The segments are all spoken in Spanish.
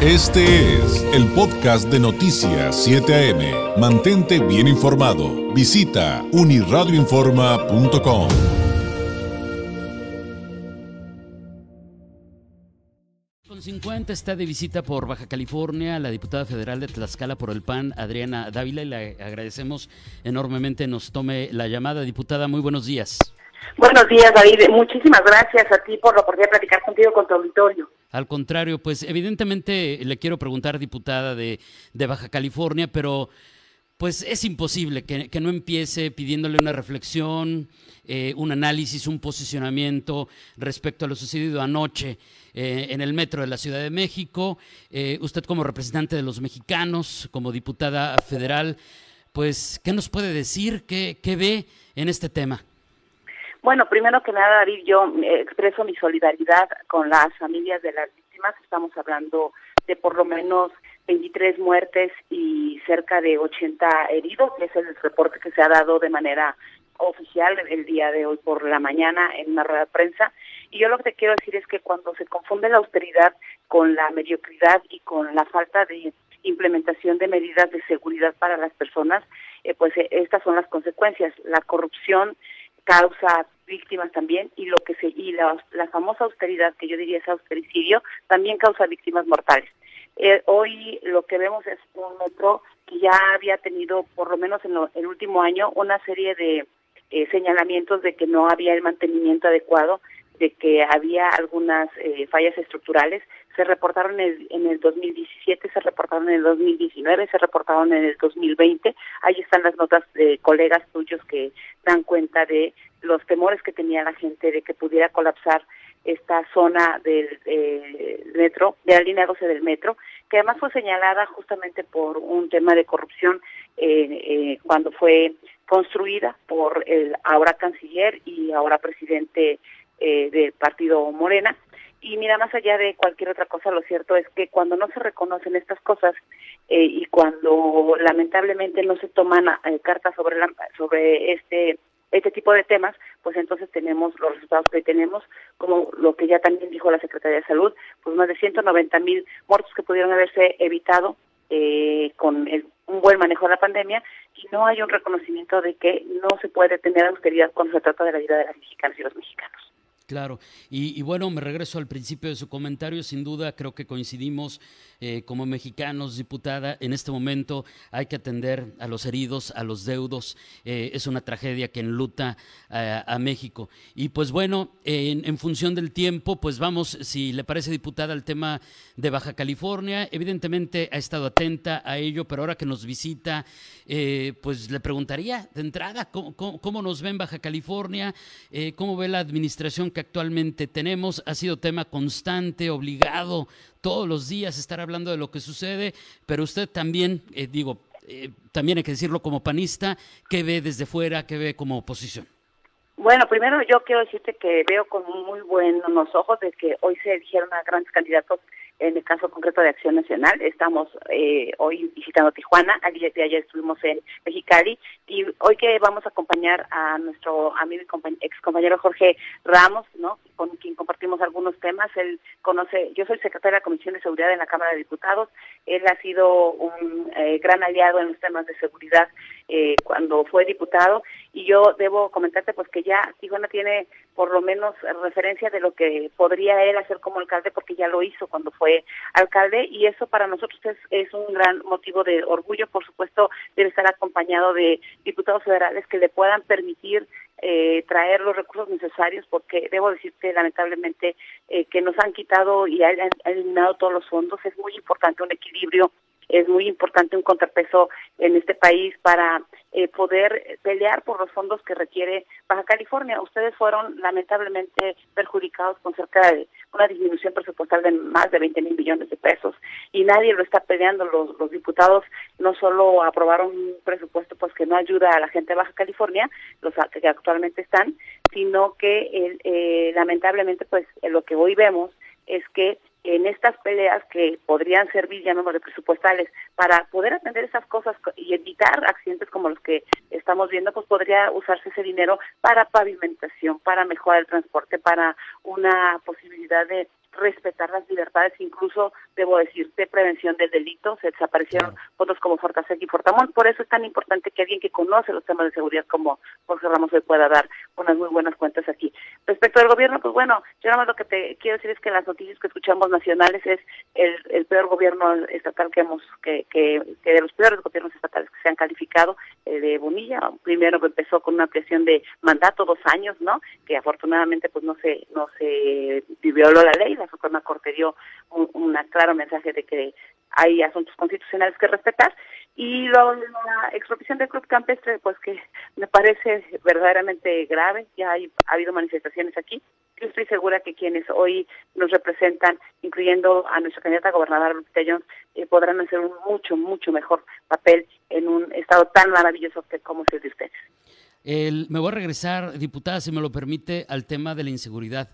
Este es el podcast de Noticias 7 AM. Mantente bien informado. Visita uniradioinforma.com. Con 50 está de visita por Baja California la diputada federal de Tlaxcala por el PAN, Adriana Dávila, y le agradecemos enormemente nos tome la llamada. Diputada, muy buenos días. Buenos días, David. Muchísimas gracias a ti por la oportunidad de platicar contigo con tu auditorio. Al contrario, pues evidentemente le quiero preguntar, diputada de, Baja California, pero pues es imposible que, no empiece pidiéndole una reflexión, eh, un análisis, un posicionamiento respecto a lo sucedido anoche eh, en el metro de la Ciudad de México. Eh, usted como representante de los mexicanos, como diputada federal, pues, ¿qué nos puede decir? ¿Qué, qué ve en este tema? Bueno, primero que nada, David, yo expreso mi solidaridad con las familias de las víctimas. Estamos hablando de por lo menos 23 muertes y cerca de 80 heridos, que es el reporte que se ha dado de manera oficial el día de hoy por la mañana en una rueda de prensa. Y yo lo que te quiero decir es que cuando se confunde la austeridad con la mediocridad y con la falta de implementación de medidas de seguridad para las personas, eh, pues eh, estas son las consecuencias. La corrupción causa víctimas también y lo que se y la, famosa austeridad que yo diría es austericidio también causa víctimas mortales. Eh, hoy lo que vemos es un metro que ya había tenido por lo menos en el último año una serie de eh, señalamientos de que no había el mantenimiento adecuado, de que había algunas eh, fallas estructurales. Se reportaron en el, en el 2017, se reportaron en el 2019, se reportaron en el 2020. Ahí están las notas de colegas tuyos que dan cuenta de los temores que tenía la gente de que pudiera colapsar esta zona del eh, metro, de la línea 12 del metro, que además fue señalada justamente por un tema de corrupción eh, eh, cuando fue construida por el ahora canciller y ahora presidente del partido Morena. Y mira, más allá de cualquier otra cosa, lo cierto es que cuando no se reconocen estas cosas y cuando lamentablemente no se toman cartas sobre, la, sobre este este tipo de temas, pues entonces tenemos los resultados que tenemos, como lo que ya también dijo la Secretaría de Salud, pues más de 190 mil muertos que pudieron haberse evitado eh, con un buen manejo de la pandemia y no hay un reconocimiento de que no se puede tener austeridad cuando se trata de la vida de las mexicanas y los mexicanos. Claro, y, bueno, me regreso al principio de su comentario, sin duda creo que coincidimos eh, como mexicanos, diputada, en este momento hay que atender a los heridos, a los deudos, eh, es una tragedia que enluta eh, a México. Y pues bueno, en, función del tiempo, pues vamos, si le parece diputada, al tema de Baja California, evidentemente ha estado atenta a ello, pero ahora que nos visita, pues le preguntaría de entrada, ¿cómo, cómo nos ve en Baja California? ¿Cómo ve la administración? Actualmente tenemos ha sido tema constante, obligado, todos los días estar hablando de lo que sucede, pero usted también, eh, digo, eh, también hay que decirlo como panista, ¿qué ve desde fuera, qué ve como oposición? Bueno, primero yo quiero decirte que veo con muy buenos ojos de que hoy se eligieron a grandes candidatos en el caso concreto de Acción Nacional. Estamos eh, hoy visitando Tijuana, ayer, ayer estuvimos en Mexicali y hoy que vamos a acompañar a nuestro amigo y ex compañero Jorge Ramos, ¿no? con quien compartimos algunos temas. Él conoce, yo soy secretaria de la Comisión de Seguridad en la Cámara de Diputados. Él ha sido un eh, gran aliado en los temas de seguridad eh, cuando fue diputado y yo debo comentarte pues que ya Tijuana tiene por lo menos referencia de lo que podría él hacer como alcalde porque ya lo hizo cuando fue alcalde y eso para nosotros es, es un gran motivo de orgullo, por supuesto debe estar acompañado de diputados federales que le puedan permitir eh, traer los recursos necesarios porque debo decirte lamentablemente eh, que nos han quitado y han, eliminado todos los fondos. Es muy importante un equilibrio, es muy importante un contrapeso en este país para eh, poder pelear por los fondos que requiere Baja California. Ustedes fueron lamentablemente perjudicados con cerca de una disminución presupuestal de más de 20 mil millones de pesos y nadie lo está peleando. Los, diputados no solo aprobaron un presupuesto pues que no ayuda a la gente de Baja California, los que actualmente están, sino que eh, lamentablemente pues lo que hoy vemos es que en estas peleas que podrían servir, de presupuestales, para poder atender esas cosas y evitar accidentes como los que estamos viendo, pues podría usarse ese dinero para pavimentación, para mejorar el transporte, para una posibilidad de respetar las libertades, incluso, debo decir, de prevención del delito. Se desaparecieron fondos como Fortasec y Fortamón. Por eso es tan importante que alguien que conoce los temas de seguridad como Jorge Ramos hoy pueda dar unas muy buenas cuentas aquí. Respecto al gobierno, pues bueno, yo nada más lo que te quiero decir es que las noticias que escuchamos nacionales es el, peor gobierno estatal que hemos, que, que, de los peores gobiernos estatales que se han calificado, eh, de Bonilla. Primero empezó con una presión de mandato, dos años, ¿no? Que afortunadamente pues no se, no se violó la ley, la Suprema Corte dio un, claro mensaje de que hay asuntos constitucionales que respetar y luego la expropiación del club campestre pues que me parece verdaderamente grave. Ya hay, ha habido manifestaciones aquí. Yo estoy segura que quienes hoy nos representan incluyendo a nuestra candidata gobernadora Lupita Jones eh, podrán hacer un mucho mucho mejor papel en un estado tan maravilloso como es el de ustedes. Me voy a regresar diputada si me lo permite al tema de la inseguridad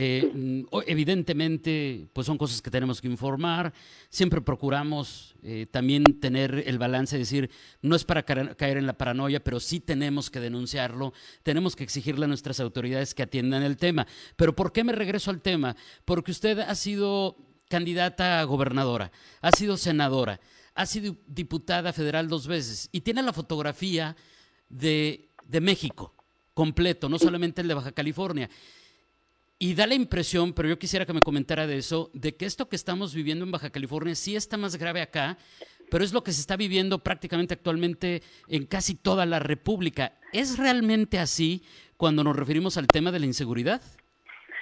eh, mm, evidentemente, pues son cosas que tenemos que informar. Siempre procuramos eh, también tener el balance, de decir, no es para caer en la paranoia, pero sí tenemos que denunciarlo, tenemos que exigirle a nuestras autoridades que atiendan el tema. Pero ¿por qué me regreso al tema? Porque usted ha sido candidata a gobernadora, ha sido senadora, ha sido diputada federal dos veces y tiene la fotografía de México completo, no solamente el de Baja California. Y da la impresión, pero yo quisiera que me comentara de eso, de que esto que estamos viviendo en Baja California sí está más grave acá, pero es lo que se está viviendo prácticamente actualmente en casi toda la República. ¿Es realmente así cuando nos referimos al tema de la inseguridad?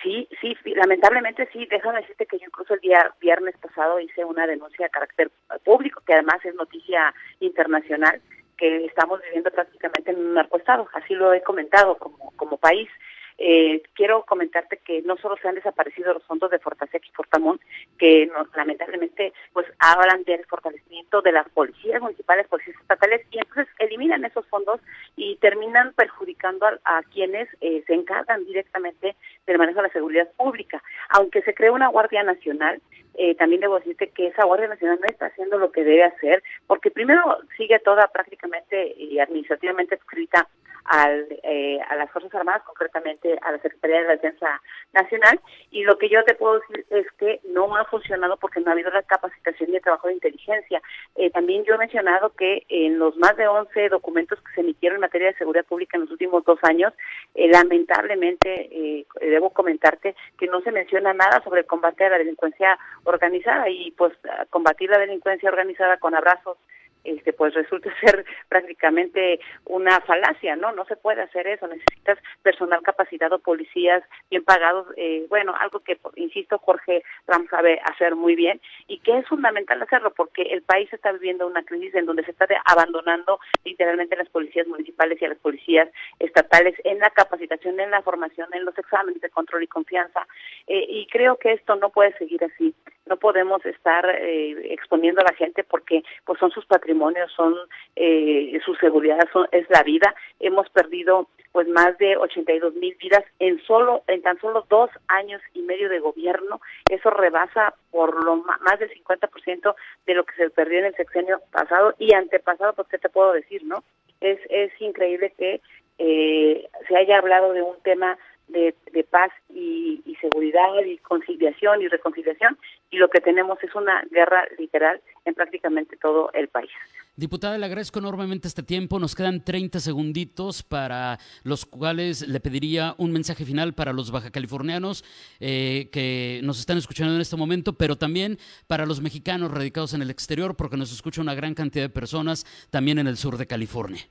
Sí, sí, lamentablemente sí. Déjame decirte que yo incluso el día viernes pasado hice una denuncia de carácter público, que además es noticia internacional, que estamos viviendo prácticamente en un narcoestado. Así lo he comentado como, como país. Eh, quiero comentarte que no solo se han desaparecido los fondos de Fortasec y Fortamón, que lamentablemente pues hablan del fortalecimiento de las policías municipales, policías estatales, y entonces eliminan esos fondos y terminan perjudicando a, quienes eh, se encargan directamente del manejo de la seguridad pública. Aunque se cree una Guardia Nacional, eh, también debo decirte que esa Guardia Nacional no está haciendo lo que debe hacer, porque primero sigue toda prácticamente y administrativamente escrita al, eh, a las Fuerzas Armadas, concretamente a la Secretaría de la Defensa Nacional, y lo que yo te puedo decir es que no ha funcionado porque no ha habido la capacitación y el trabajo de inteligencia. Eh, también yo he mencionado que en los más de 11 documentos que se emitieron en materia de seguridad pública en los últimos dos años, eh, lamentablemente debo comentarte que no se menciona nada sobre el combate a la delincuencia organizada y pues combatir la delincuencia organizada con abrazos este pues resulta ser prácticamente una falacia, ¿no? No se puede hacer eso, necesitas personal capacitado, policías bien pagados, eh, bueno, algo que, insisto, Jorge Ram sabe hacer muy bien y que es fundamental hacerlo porque el país está viviendo una crisis en donde se está abandonando literalmente las policías municipales y a las policías estatales en la capacitación, en la formación, en los exámenes de control y confianza eh, y creo que esto no puede seguir así no podemos estar eh, exponiendo a la gente porque pues son sus patrimonios, son eh, su seguridad, son, es la vida. Hemos perdido pues más de 82 mil vidas en solo en tan solo dos años y medio de gobierno. Eso rebasa por lo más del 50% de lo que se perdió en el sexenio pasado y antepasado, pues qué te puedo decir, ¿no? Es es increíble que eh, se haya hablado de un tema de, paz y, seguridad y conciliación y reconciliación y lo que tenemos es una guerra literal en prácticamente todo el país. Diputada, le agradezco enormemente este tiempo. Nos quedan 30 segunditos para los cuales le pediría un mensaje final para los baja californianos eh, que nos están escuchando en este momento, pero también para los mexicanos radicados en el exterior, porque nos escucha una gran cantidad de personas también en el sur de California.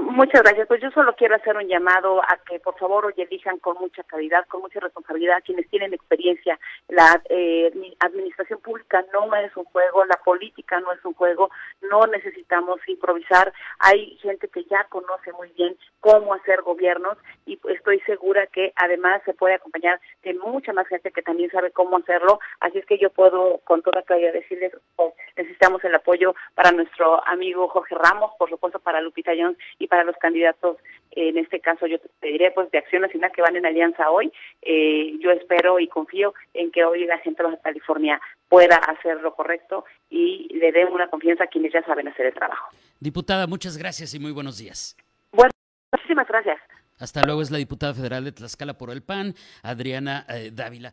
Muchas gracias. Pues yo solo quiero hacer un llamado a que por favor hoy elijan con mucha calidad, con mucha responsabilidad quienes tienen experiencia. La eh, administración pública no es un juego, la política no es un juego, no necesitamos improvisar. Hay gente que ya conoce muy bien cómo hacer gobiernos y estoy segura que además se puede acompañar de mucha más gente que también sabe cómo hacerlo. Así es que yo puedo con toda claridad decirles, necesitamos el apoyo para nuestro amigo Jorge Ramos, por supuesto para Lupita Jones y para los candidatos, en este caso yo te diré pues de Acción Nacional que van en alianza hoy. Eh, yo espero y confío en que hoy la gente de Baja California pueda hacer lo correcto y le den una confianza a quienes ya saben hacer el trabajo. Diputada, muchas gracias y muy buenos días. Bueno, muchísimas gracias. Hasta luego es la diputada federal de Tlaxcala por el PAN, Adriana eh, Dávila.